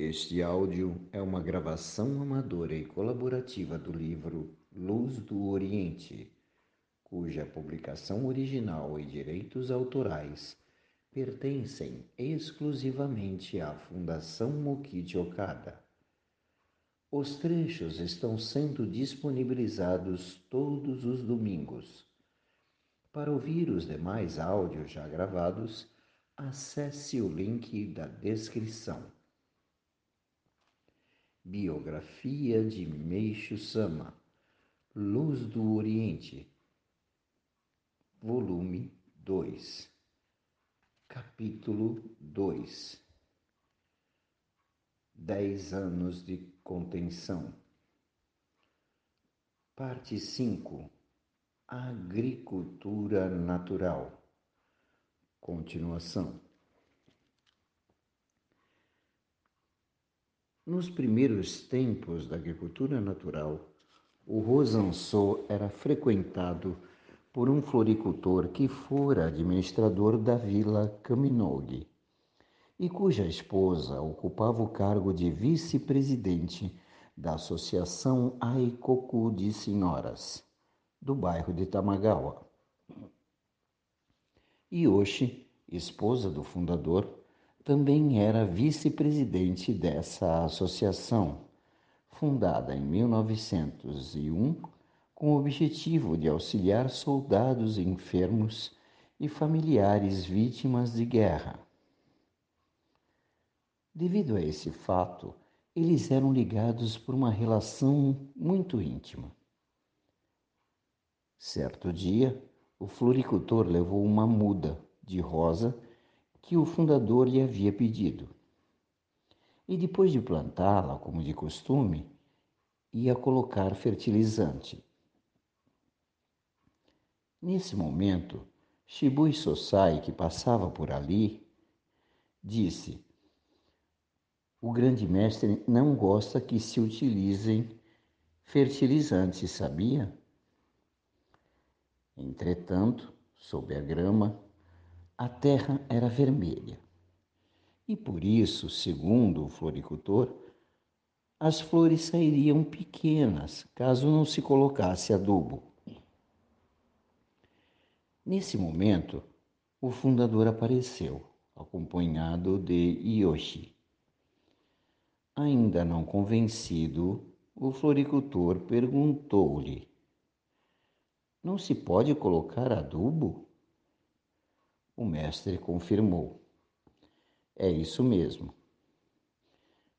Este áudio é uma gravação amadora e colaborativa do livro Luz do Oriente, cuja publicação original e direitos autorais pertencem exclusivamente à Fundação Mokichi Okada. Os trechos estão sendo disponibilizados todos os domingos. Para ouvir os demais áudios já gravados, acesse o link da descrição. Biografia de Meixo Sama, Luz do Oriente, volume 2, capítulo 2 Dez anos de contenção. Parte 5 Agricultura natural. Continuação. Nos primeiros tempos da agricultura natural, o Rosançô era frequentado por um floricultor que fora administrador da vila Caminog e cuja esposa ocupava o cargo de vice-presidente da Associação Aikoku de Senhoras do bairro de Tamagawa. Yoshi, esposa do fundador, também era vice-presidente dessa associação, fundada em 1901 com o objetivo de auxiliar soldados enfermos e familiares vítimas de guerra. Devido a esse fato, eles eram ligados por uma relação muito íntima. Certo dia, o floricultor levou uma muda de rosa que o fundador lhe havia pedido. E depois de plantá-la, como de costume, ia colocar fertilizante. Nesse momento, Shibui Sosai, que passava por ali, disse: O grande mestre não gosta que se utilizem fertilizantes, sabia? Entretanto, sob a grama, a terra era vermelha. E por isso, segundo o floricultor, as flores sairiam pequenas caso não se colocasse adubo. Nesse momento, o fundador apareceu, acompanhado de Yoshi. Ainda não convencido, o floricultor perguntou-lhe não se pode colocar adubo? O mestre confirmou. É isso mesmo.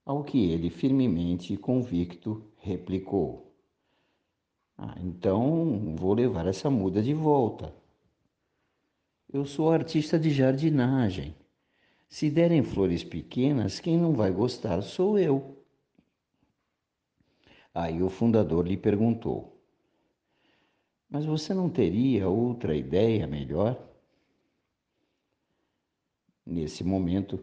Ao que ele, firmemente convicto, replicou: Ah, então vou levar essa muda de volta. Eu sou artista de jardinagem. Se derem flores pequenas, quem não vai gostar sou eu. Aí o fundador lhe perguntou: mas você não teria outra ideia melhor? Nesse momento,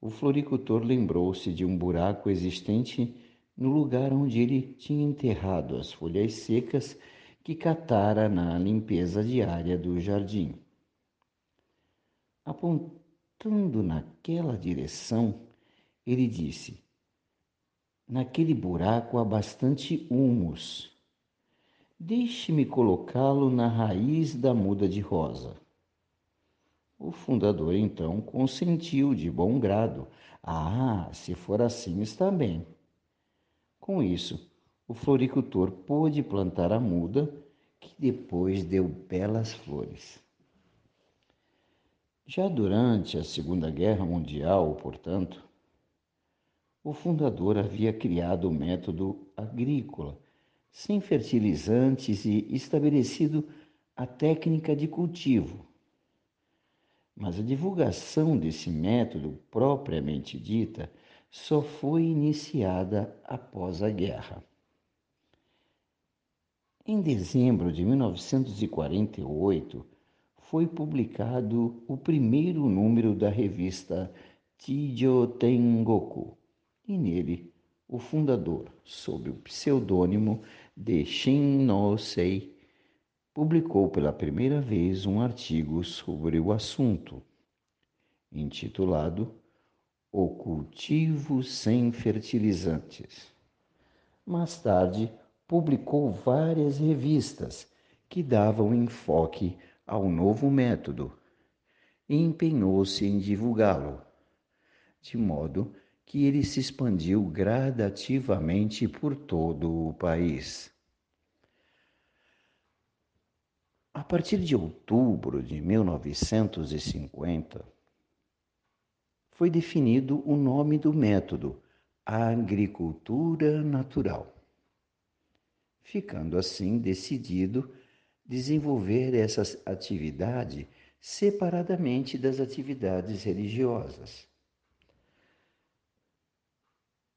o floricultor lembrou-se de um buraco existente no lugar onde ele tinha enterrado as folhas secas que catara na limpeza diária do jardim. Apontando naquela direção, ele disse: Naquele buraco há bastante humus. Deixe-me colocá-lo na raiz da muda de rosa. O fundador então consentiu de bom grado. Ah, se for assim, está bem. Com isso, o floricultor pôde plantar a muda, que depois deu belas flores. Já durante a Segunda Guerra Mundial, portanto, o fundador havia criado o método agrícola sem fertilizantes e estabelecido a técnica de cultivo. Mas a divulgação desse método propriamente dita só foi iniciada após a guerra. Em dezembro de 1948, foi publicado o primeiro número da revista Chijo Tengoku, e nele o fundador, sob o pseudônimo de Shin no Sei, publicou pela primeira vez um artigo sobre o assunto, intitulado O Cultivo Sem Fertilizantes. Mais tarde, publicou várias revistas que davam enfoque ao novo método e empenhou-se em divulgá-lo, de modo que ele se expandiu gradativamente por todo o país. A partir de outubro de 1950, foi definido o nome do método, agricultura natural ficando assim decidido desenvolver essa atividade separadamente das atividades religiosas.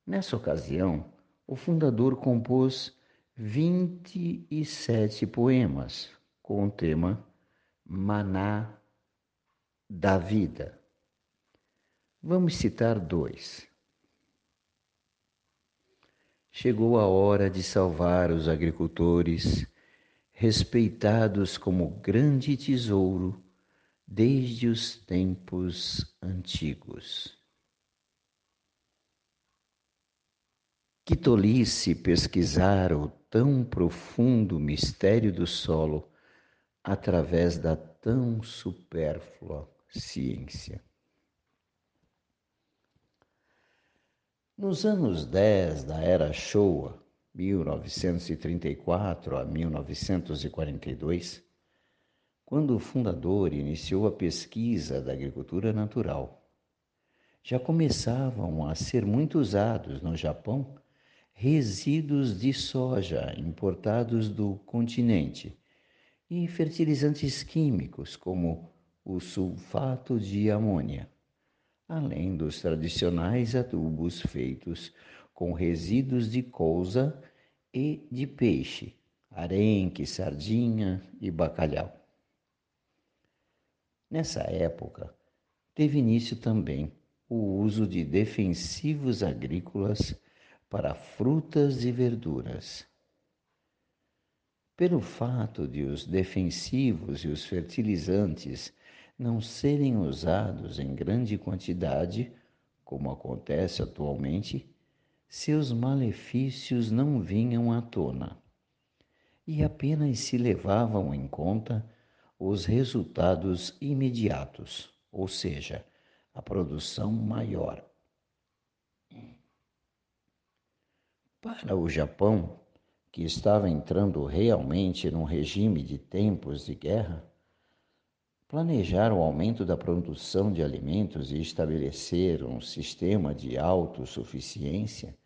Nessa ocasião, o fundador compôs 27 poemas com o tema Maná da Vida. Vamos citar dois. Chegou a hora de salvar os agricultores, respeitados como grande tesouro desde os tempos antigos. Que tolice pesquisar o tão profundo mistério do solo através da tão supérflua ciência. Nos anos 10 da era Showa, 1934 a 1942, quando o fundador iniciou a pesquisa da agricultura natural, já começavam a ser muito usados no Japão resíduos de soja importados do continente e fertilizantes químicos como o sulfato de amônia além dos tradicionais adubos feitos com resíduos de couza e de peixe, arenque, sardinha e bacalhau. Nessa época, teve início também o uso de defensivos agrícolas para frutas e verduras. Pelo fato de os defensivos e os fertilizantes não serem usados em grande quantidade, como acontece atualmente, seus malefícios não vinham à tona e apenas se levavam em conta os resultados imediatos, ou seja, a produção maior. Para o Japão, que estava entrando realmente num regime de tempos de guerra, Planejar o aumento da produção de alimentos e estabelecer um sistema de autossuficiência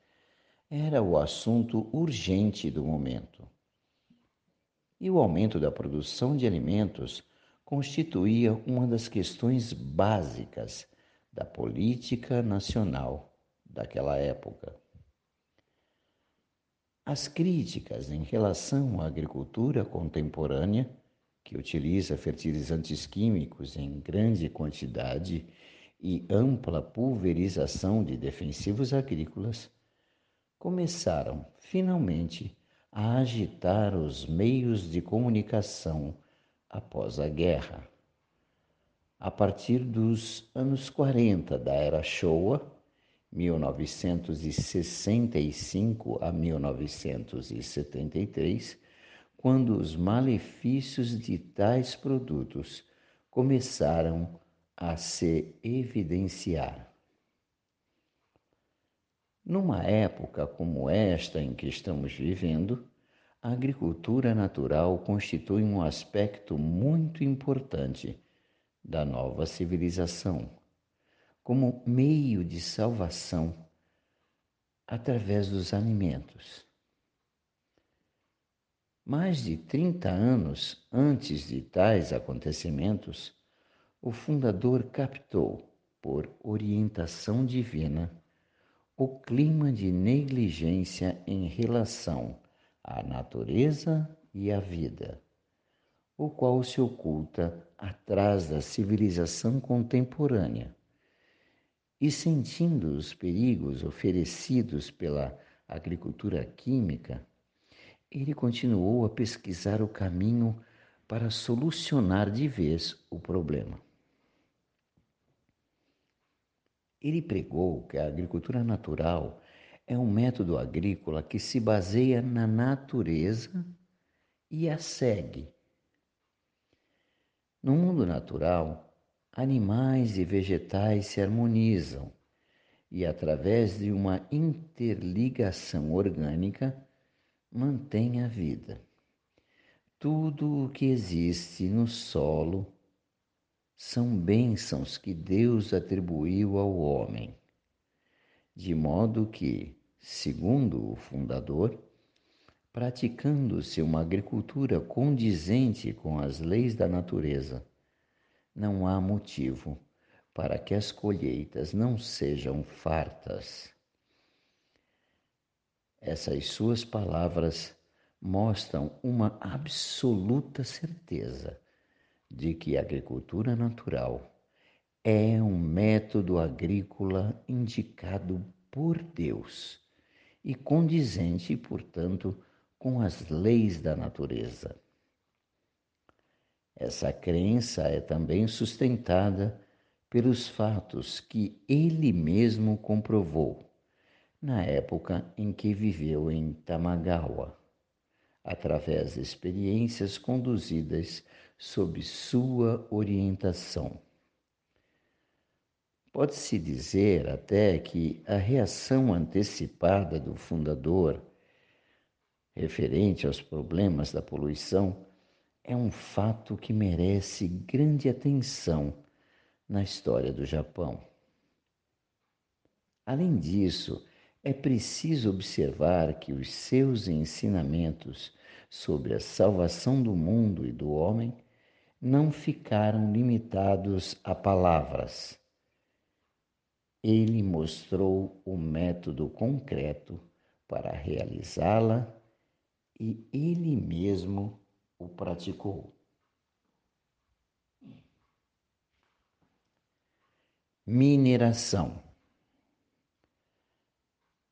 era o assunto urgente do momento. E o aumento da produção de alimentos constituía uma das questões básicas da política nacional daquela época. As críticas em relação à agricultura contemporânea que utiliza fertilizantes químicos em grande quantidade e ampla pulverização de defensivos agrícolas, começaram finalmente a agitar os meios de comunicação após a guerra. A partir dos anos 40 da era Showa, 1965 a 1973, quando os malefícios de tais produtos começaram a se evidenciar. Numa época como esta em que estamos vivendo, a agricultura natural constitui um aspecto muito importante da nova civilização, como meio de salvação através dos alimentos. Mais de 30 anos antes de tais acontecimentos, o fundador captou, por orientação divina, o clima de negligência em relação à natureza e à vida, o qual se oculta atrás da civilização contemporânea. E sentindo os perigos oferecidos pela agricultura química, ele continuou a pesquisar o caminho para solucionar de vez o problema. Ele pregou que a agricultura natural é um método agrícola que se baseia na natureza e a segue. No mundo natural, animais e vegetais se harmonizam e, através de uma interligação orgânica, mantêm a vida. Tudo o que existe no solo são bênçãos que Deus atribuiu ao homem, de modo que, segundo o fundador, praticando-se uma agricultura condizente com as leis da natureza, não há motivo para que as colheitas não sejam fartas. Essas suas palavras mostram uma absoluta certeza de que a agricultura natural é um método agrícola indicado por Deus e condizente, portanto, com as leis da natureza. Essa crença é também sustentada pelos fatos que ele mesmo comprovou na época em que viveu em Tamagawa através de experiências conduzidas sob sua orientação. Pode-se dizer até que a reação antecipada do fundador, referente aos problemas da poluição, é um fato que merece grande atenção na história do Japão. Além disso, é preciso observar que os seus ensinamentos sobre a salvação do mundo e do homem não ficaram limitados a palavras. Ele mostrou o método concreto para realizá-la e ele mesmo o praticou. Mineração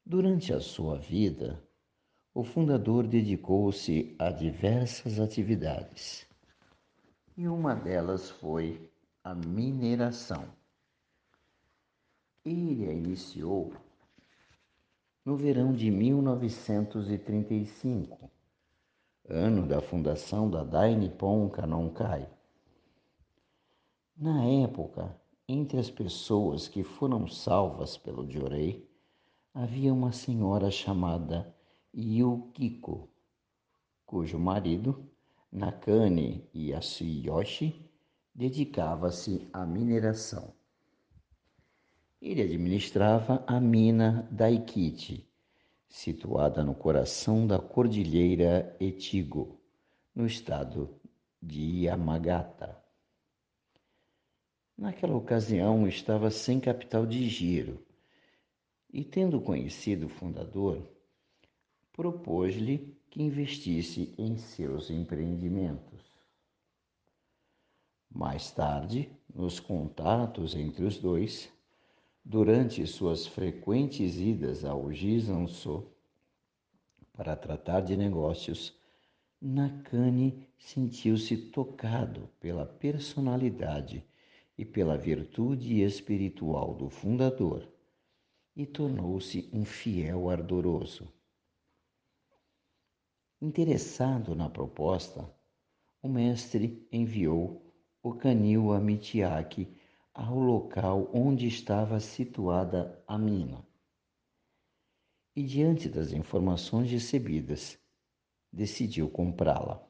Durante a sua vida, o fundador dedicou-se a diversas atividades e uma delas foi a mineração. Ele a iniciou no verão de 1935, ano da fundação da Dai Nippon Kanonkai. Na época, entre as pessoas que foram salvas pelo Jorei, havia uma senhora chamada Yukiko, cujo marido, Nakane Yasuyoshi, dedicava-se à mineração. Ele administrava a mina Daikiti, situada no coração da cordilheira Etigo, no estado de Yamagata. Naquela ocasião estava sem capital de giro e, tendo conhecido o fundador, propôs-lhe que investisse em seus empreendimentos. Mais tarde, nos contatos entre os dois, durante suas frequentes idas ao Jisanso para tratar de negócios, Nakane sentiu-se tocado pela personalidade e pela virtude espiritual do fundador e tornou-se um fiel ardoroso. Interessado na proposta, o mestre enviou o canil a Mitiaki ao local onde estava situada a mina. E diante das informações recebidas, decidiu comprá-la.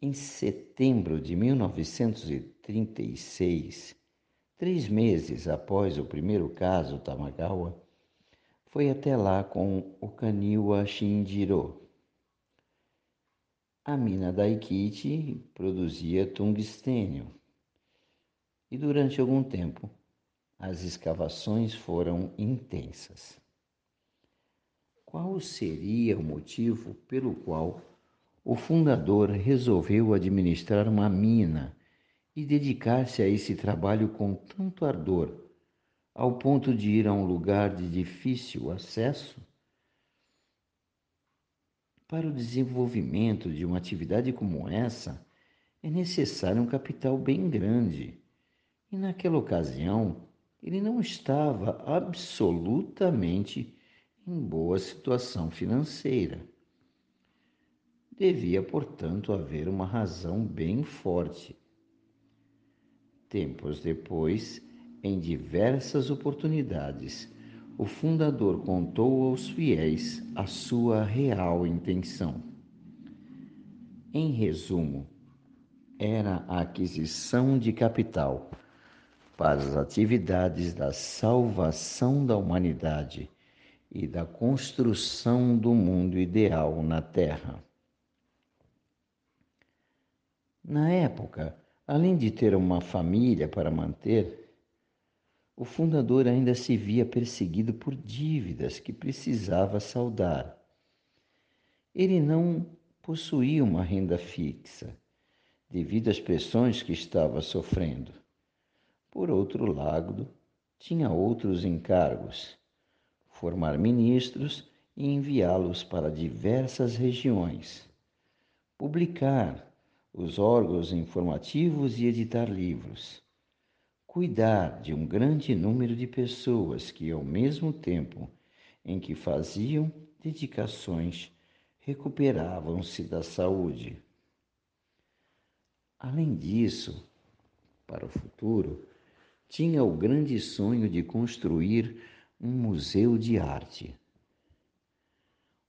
Em setembro de 1936, Três meses após o primeiro caso Tamagawa, foi até lá com o Kaniwa Shinjiro. A mina Daikiti produzia tungstênio e durante algum tempo as escavações foram intensas. Qual seria o motivo pelo qual o fundador resolveu administrar uma mina e dedicar-se a esse trabalho com tanto ardor, ao ponto de ir a um lugar de difícil acesso? Para o desenvolvimento de uma atividade como essa, é necessário um capital bem grande, E naquela ocasião, ele não estava absolutamente em boa situação financeira. Devia, portanto, haver uma razão bem forte. Tempos depois, em diversas oportunidades, o fundador contou aos fiéis a sua real intenção. Em resumo, era a aquisição de capital para as atividades da salvação da humanidade e da construção do mundo ideal na Terra. Na época, além de ter uma família para manter, o fundador ainda se via perseguido por dívidas que precisava saldar. Ele não possuía uma renda fixa, devido às pressões que estava sofrendo. Por outro lado, tinha outros encargos: formar ministros e enviá-los para diversas regiões, publicar os órgãos informativos e editar livros, cuidar de um grande número de pessoas que, ao mesmo tempo em que faziam dedicações, recuperavam-se da saúde. Além disso, para o futuro, tinha o grande sonho de construir um museu de arte.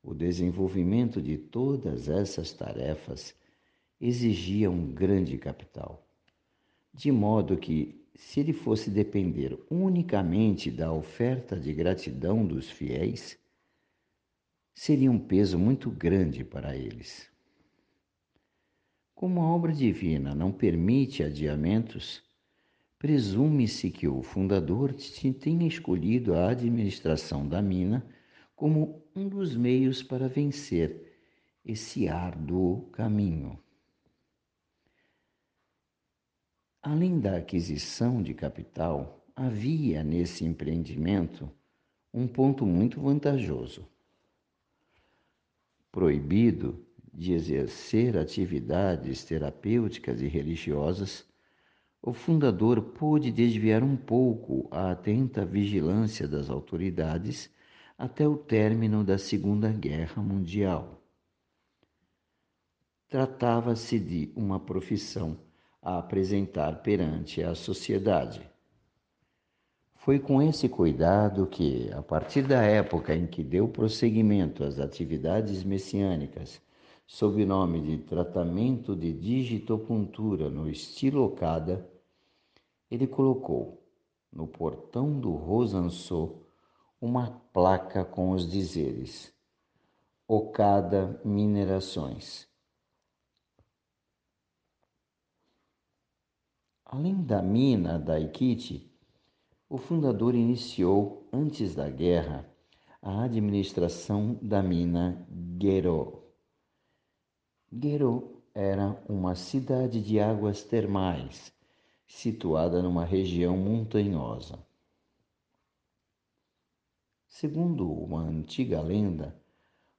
O desenvolvimento de todas essas tarefas exigia um grande capital, de modo que, se ele fosse depender unicamente da oferta de gratidão dos fiéis, seria um peso muito grande para eles. Como a obra divina não permite adiamentos, Presume-se que o fundador tenha escolhido a administração da mina como um dos meios para vencer esse árduo caminho. Além da aquisição de capital, havia nesse empreendimento um ponto muito vantajoso. Proibido de exercer atividades terapêuticas e religiosas, o fundador pôde desviar um pouco a atenta vigilância das autoridades até o término da Segunda Guerra Mundial. Tratava-se de uma profissão a apresentar perante a sociedade. Foi com esse cuidado que, a partir da época em que deu prosseguimento às atividades messiânicas, sob o nome de tratamento de digitopuntura no estilo Okada, ele colocou no portão do Rosansô uma placa com os dizeres Okada Minerações. Além da mina da Ikiti, o fundador iniciou, antes da guerra, a administração da mina Gero. Era uma cidade de águas termais, situada numa região montanhosa. Segundo uma antiga lenda,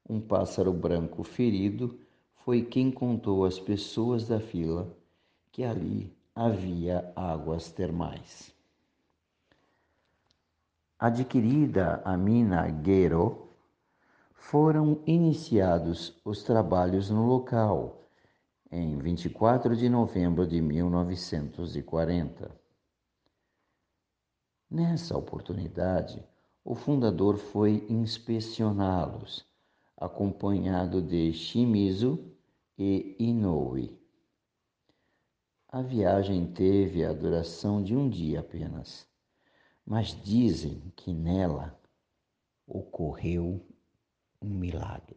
um pássaro branco ferido foi quem contou às pessoas da fila que ali havia águas termais. Adquirida a mina Guero, foram iniciados os trabalhos no local em 24 de novembro de 1940. Nessa oportunidade, o fundador foi inspecioná-los, acompanhado de Shimizu e Inoue. A viagem teve a duração de um dia apenas, mas dizem que nela ocorreu um milagre.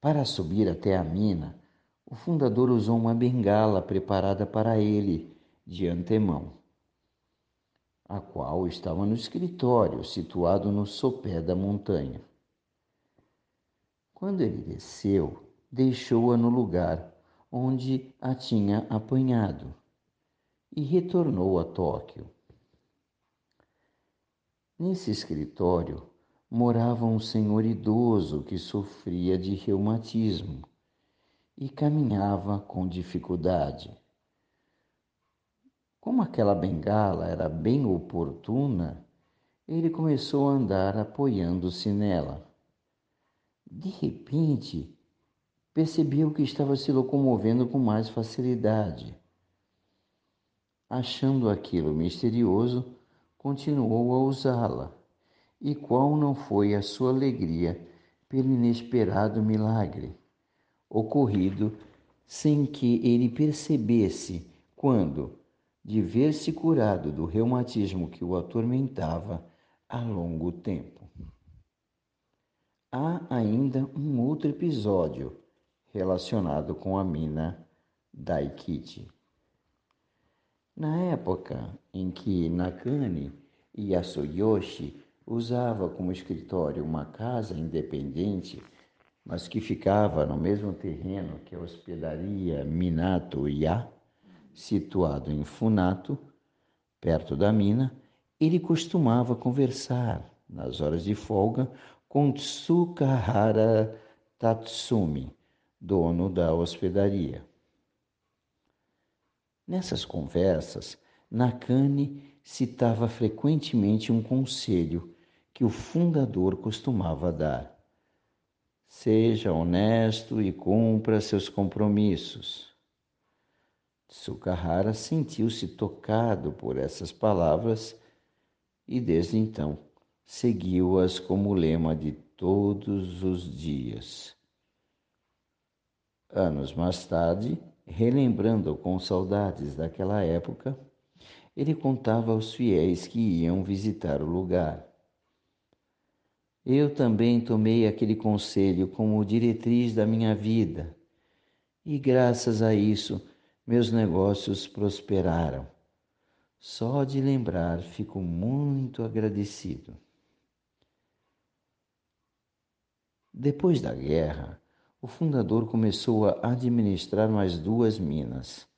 Para subir até a mina, o fundador usou uma bengala preparada para ele de antemão, a qual estava no escritório situado no sopé da montanha. Quando ele desceu, deixou-a no lugar onde a tinha apanhado e retornou a Tóquio. Nesse escritório morava um senhor idoso que sofria de reumatismo e caminhava com dificuldade. Como aquela bengala era bem oportuna, ele começou a andar apoiando-se nela. De repente, percebeu que estava se locomovendo com mais facilidade. Achando aquilo misterioso, continuou a usá-la. E qual não foi a sua alegria pelo inesperado milagre, ocorrido sem que ele percebesse quando, de ver-se curado do reumatismo que o atormentava há longo tempo. Há ainda um outro episódio relacionado com a mina Daikiti. Na época em que Nakane Yasuyoshi usava como escritório uma casa independente, mas que ficava no mesmo terreno que a hospedaria Minato Ya, situado em Funato, perto da mina, ele costumava conversar nas horas de folga com Tsukahara Tatsumi, dono da hospedaria. Nessas conversas, Nakane citava frequentemente um conselho que o fundador costumava dar: Seja honesto e cumpra seus compromissos. Sukahara sentiu-se tocado por essas palavras e desde então seguiu-as como lema de todos os dias. Anos mais tarde, relembrando com saudades daquela época, ele contava aos fiéis que iam visitar o lugar. Eu também tomei aquele conselho como diretriz da minha vida, e graças a isso meus negócios prosperaram. Só de lembrar fico muito agradecido. Depois da guerra, o fundador começou a administrar mais duas minas.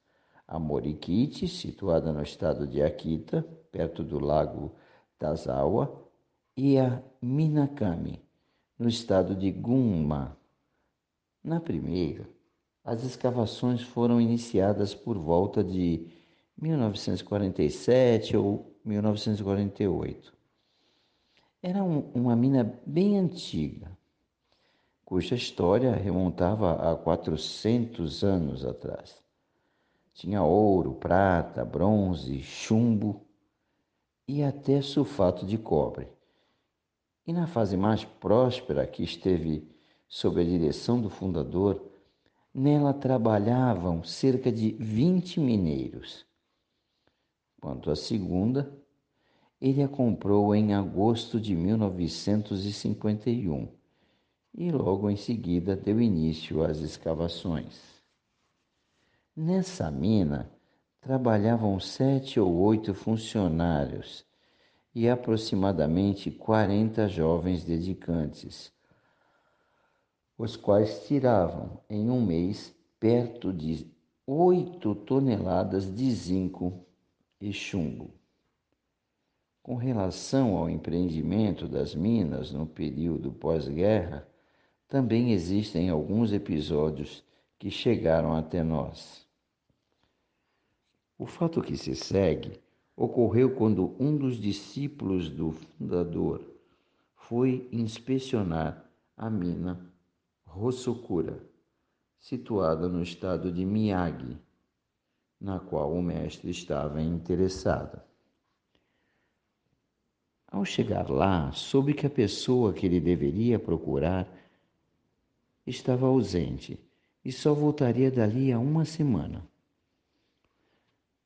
A Morikiti, situada no estado de Akita, perto do lago Tazawa, e a Minakami, no estado de Gunma. Na primeira, as escavações foram iniciadas por volta de 1947 ou 1948. Era um, uma mina bem antiga, cuja história remontava a 400 anos atrás. Tinha ouro, prata, bronze, chumbo e até sulfato de cobre. E na fase mais próspera que esteve sob a direção do fundador, Nela trabalhavam cerca de 20 mineiros. Quanto à segunda, ele a comprou em agosto de 1951 e logo em seguida deu início às escavações. Nessa mina trabalhavam sete ou oito funcionários e aproximadamente 40 jovens dedicantes os quais tiravam em um mês perto de oito toneladas de zinco e chumbo. Com relação ao empreendimento das minas no período pós-guerra, também existem alguns episódios que chegaram até nós. O fato que se segue ocorreu quando um dos discípulos do fundador foi inspecionar a mina Hossokura, situada no estado de Miyagi, na qual o mestre estava interessado. Ao chegar lá, soube que a pessoa que ele deveria procurar estava ausente e só voltaria dali a uma semana.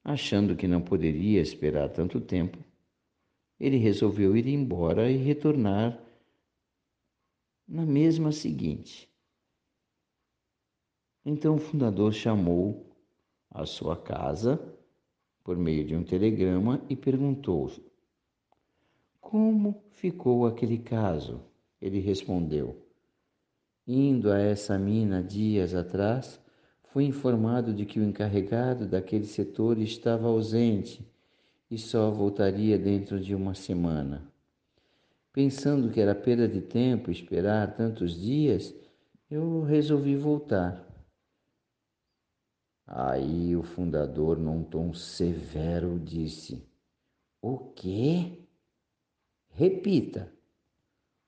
Achando que não poderia esperar tanto tempo, ele resolveu ir embora e retornar na mesma seguinte. Então o fundador chamou a sua casa por meio de um telegrama e perguntou: Como ficou aquele caso? Ele respondeu: Indo a essa mina dias atrás, fui informado de que o encarregado daquele setor estava ausente e só voltaria dentro de uma semana. Pensando que era perda de tempo esperar tantos dias, eu resolvi voltar. Aí o fundador, num tom severo, disse: O quê? Repita.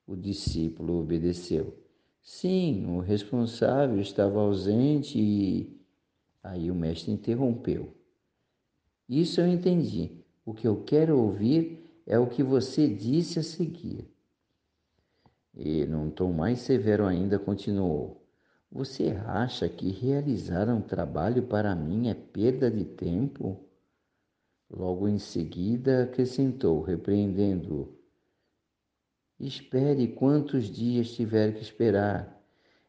O discípulo obedeceu. Sim, o responsável estava ausente e. Aí o mestre interrompeu. Isso eu entendi. O que eu quero ouvir é o que você disse a seguir. E, num tom mais severo ainda, continuou: Você acha que realizar um trabalho para mim é perda de tempo? Logo em seguida acrescentou, repreendendo-o: Espere quantos dias tiver que esperar.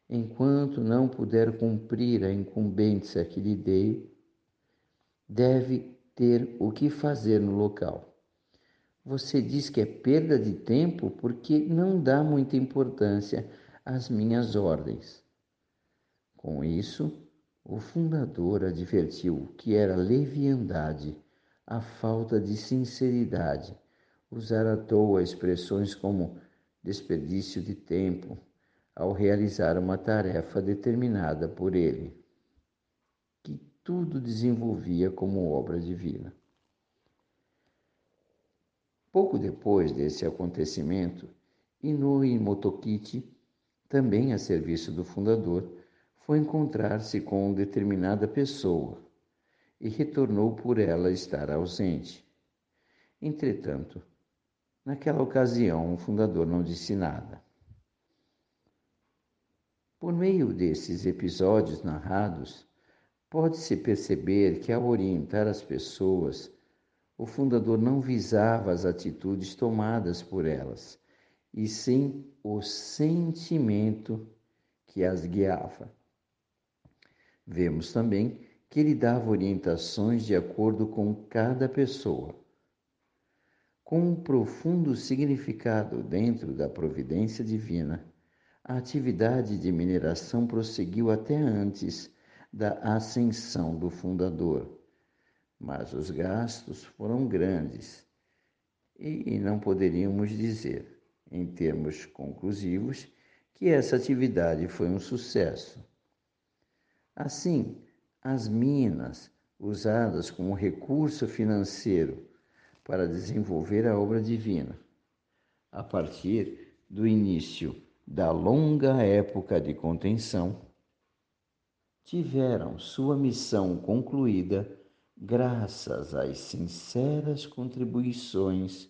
Enquanto não puder cumprir a incumbência que lhe dei, deve ter o que fazer no local. Você diz que é perda de tempo porque não dá muita importância às minhas ordens. Com isso, o fundador advertiu que era leviandade, a falta de sinceridade, usar à toa expressões como desperdício de tempo ao realizar uma tarefa determinada por ele, que tudo desenvolvia como obra divina. Pouco depois desse acontecimento, Inui Motokichi, também a serviço do fundador, foi encontrar-se com determinada pessoa e retornou por ela estar ausente. Entretanto, naquela ocasião, o fundador não disse nada. Por meio desses episódios narrados, pode-se perceber que, ao orientar as pessoas o fundador não visava as atitudes tomadas por elas, e sim o sentimento que as guiava. Vemos também que ele dava orientações de acordo com cada pessoa. Com um profundo significado dentro da providência divina, a atividade de mineração prosseguiu até antes da ascensão do fundador mas os gastos foram grandes e não poderíamos dizer, em termos conclusivos, que essa atividade foi um sucesso. Assim, as minas usadas como recurso financeiro para desenvolver a obra divina, a partir do início da longa época de contenção, tiveram sua missão concluída graças às sinceras contribuições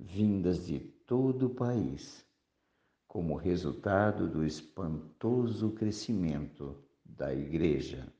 vindas de todo o país, como resultado do espantoso crescimento da Igreja.